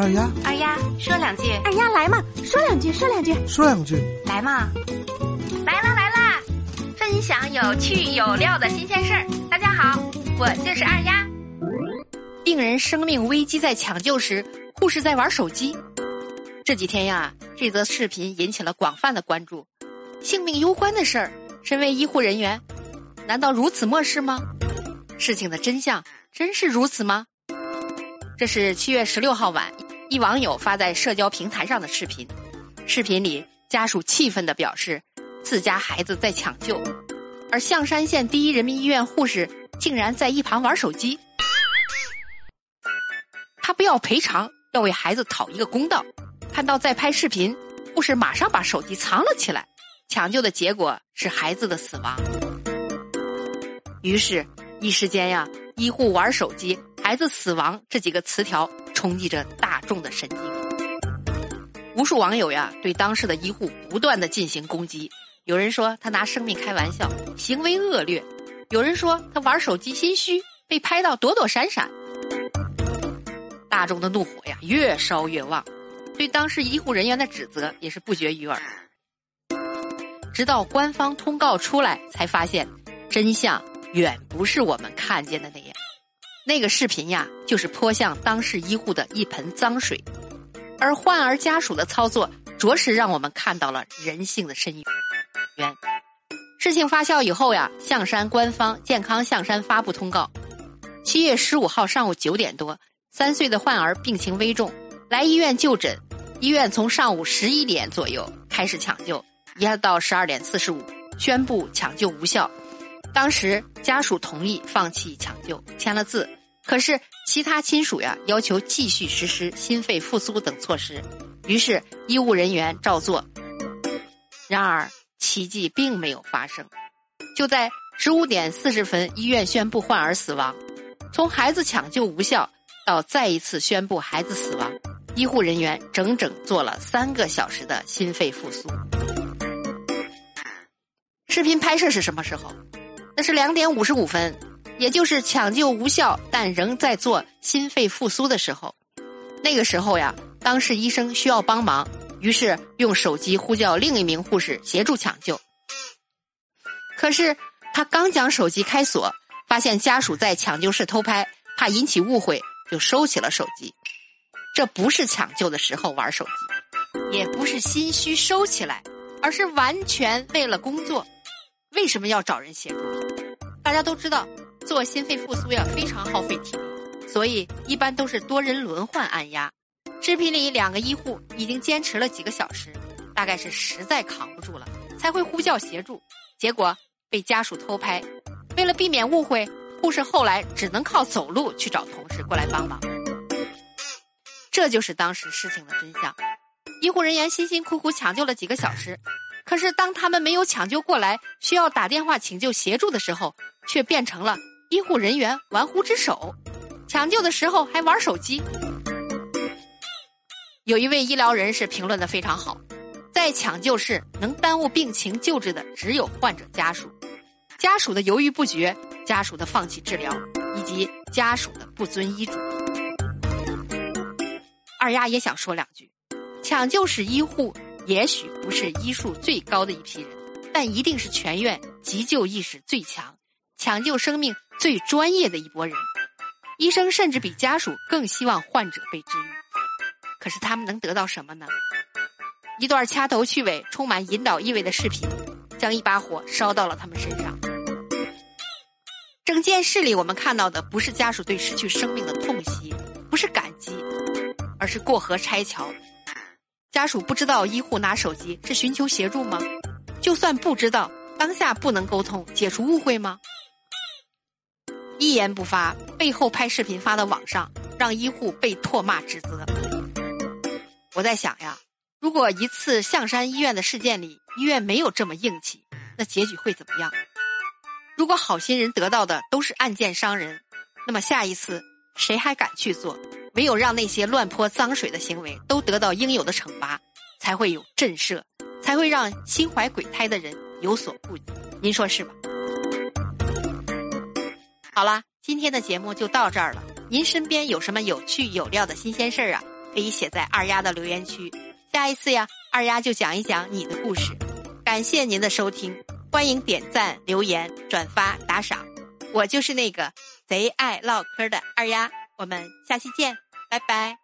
二丫，二丫，说两句。二丫来嘛，说两句，说两句，说两句。来嘛，来啦来啦，分享有趣有料的新鲜事儿。大家好，我就是二丫。病人生命危机在抢救时，护士在玩手机。这几天呀，这则视频引起了广泛的关注。性命攸关的事儿，身为医护人员，难道如此漠视吗？事情的真相真是如此吗？这是七月十六号晚，一网友发在社交平台上的视频。视频里，家属气愤地表示，自家孩子在抢救，而象山县第一人民医院护士竟然在一旁玩手机。他不要赔偿，要为孩子讨一个公道。看到在拍视频，护士马上把手机藏了起来。抢救的结果是孩子的死亡。于是，一时间呀，医护玩手机。孩子死亡这几个词条冲击着大众的神经，无数网友呀对当事的医护不断的进行攻击。有人说他拿生命开玩笑，行为恶劣；有人说他玩手机心虚，被拍到躲躲闪闪。大众的怒火呀越烧越旺，对当时医护人员的指责也是不绝于耳。直到官方通告出来，才发现真相远不是我们看见的那样。那个视频呀，就是泼向当事医护的一盆脏水，而患儿家属的操作，着实让我们看到了人性的深渊。事情发酵以后呀，象山官方健康象山发布通告：七月十五号上午九点多，三岁的患儿病情危重，来医院就诊。医院从上午十一点左右开始抢救，一直到十二点四十五，宣布抢救无效。当时家属同意放弃抢救，签了字。可是其他亲属呀要求继续实施心肺复苏等措施，于是医务人员照做。然而奇迹并没有发生。就在十五点四十分，医院宣布患儿死亡。从孩子抢救无效到再一次宣布孩子死亡，医护人员整整做了三个小时的心肺复苏。视频拍摄是什么时候？那是两点五十五分，也就是抢救无效但仍在做心肺复苏的时候。那个时候呀，当事医生需要帮忙，于是用手机呼叫另一名护士协助抢救。可是他刚将手机开锁，发现家属在抢救室偷拍，怕引起误会，就收起了手机。这不是抢救的时候玩手机，也不是心虚收起来，而是完全为了工作。为什么要找人协助？大家都知道，做心肺复苏呀非常耗费体力，所以一般都是多人轮换按压。视频里两个医护已经坚持了几个小时，大概是实在扛不住了，才会呼叫协助。结果被家属偷拍，为了避免误会，护士后来只能靠走路去找同事过来帮忙。这就是当时事情的真相。医护人员辛辛苦苦抢救了几个小时。可是，当他们没有抢救过来，需要打电话请求协助的时候，却变成了医护人员玩忽职守，抢救的时候还玩手机。有一位医疗人士评论的非常好，在抢救室能耽误病情救治的只有患者家属，家属的犹豫不决，家属的放弃治疗，以及家属的不遵医嘱。二丫也想说两句，抢救室医护。也许不是医术最高的一批人，但一定是全院急救意识最强、抢救生命最专业的一拨人。医生甚至比家属更希望患者被治愈。可是他们能得到什么呢？一段掐头去尾、充满引导意味的视频，将一把火烧到了他们身上。整件事里，我们看到的不是家属对失去生命的痛惜，不是感激，而是过河拆桥。家属不知道医护拿手机是寻求协助吗？就算不知道，当下不能沟通解除误会吗？一言不发，背后拍视频发到网上，让医护被唾骂指责。我在想呀，如果一次象山医院的事件里，医院没有这么硬气，那结局会怎么样？如果好心人得到的都是案件伤人，那么下一次谁还敢去做？唯有让那些乱泼脏水的行为都得到应有的惩罚，才会有震慑，才会让心怀鬼胎的人有所顾忌。您说是吧？好啦，今天的节目就到这儿了。您身边有什么有趣有料的新鲜事儿啊？可以写在二丫的留言区。下一次呀，二丫就讲一讲你的故事。感谢您的收听，欢迎点赞、留言、转发、打赏。我就是那个贼爱唠嗑的二丫，我们下期见，拜拜。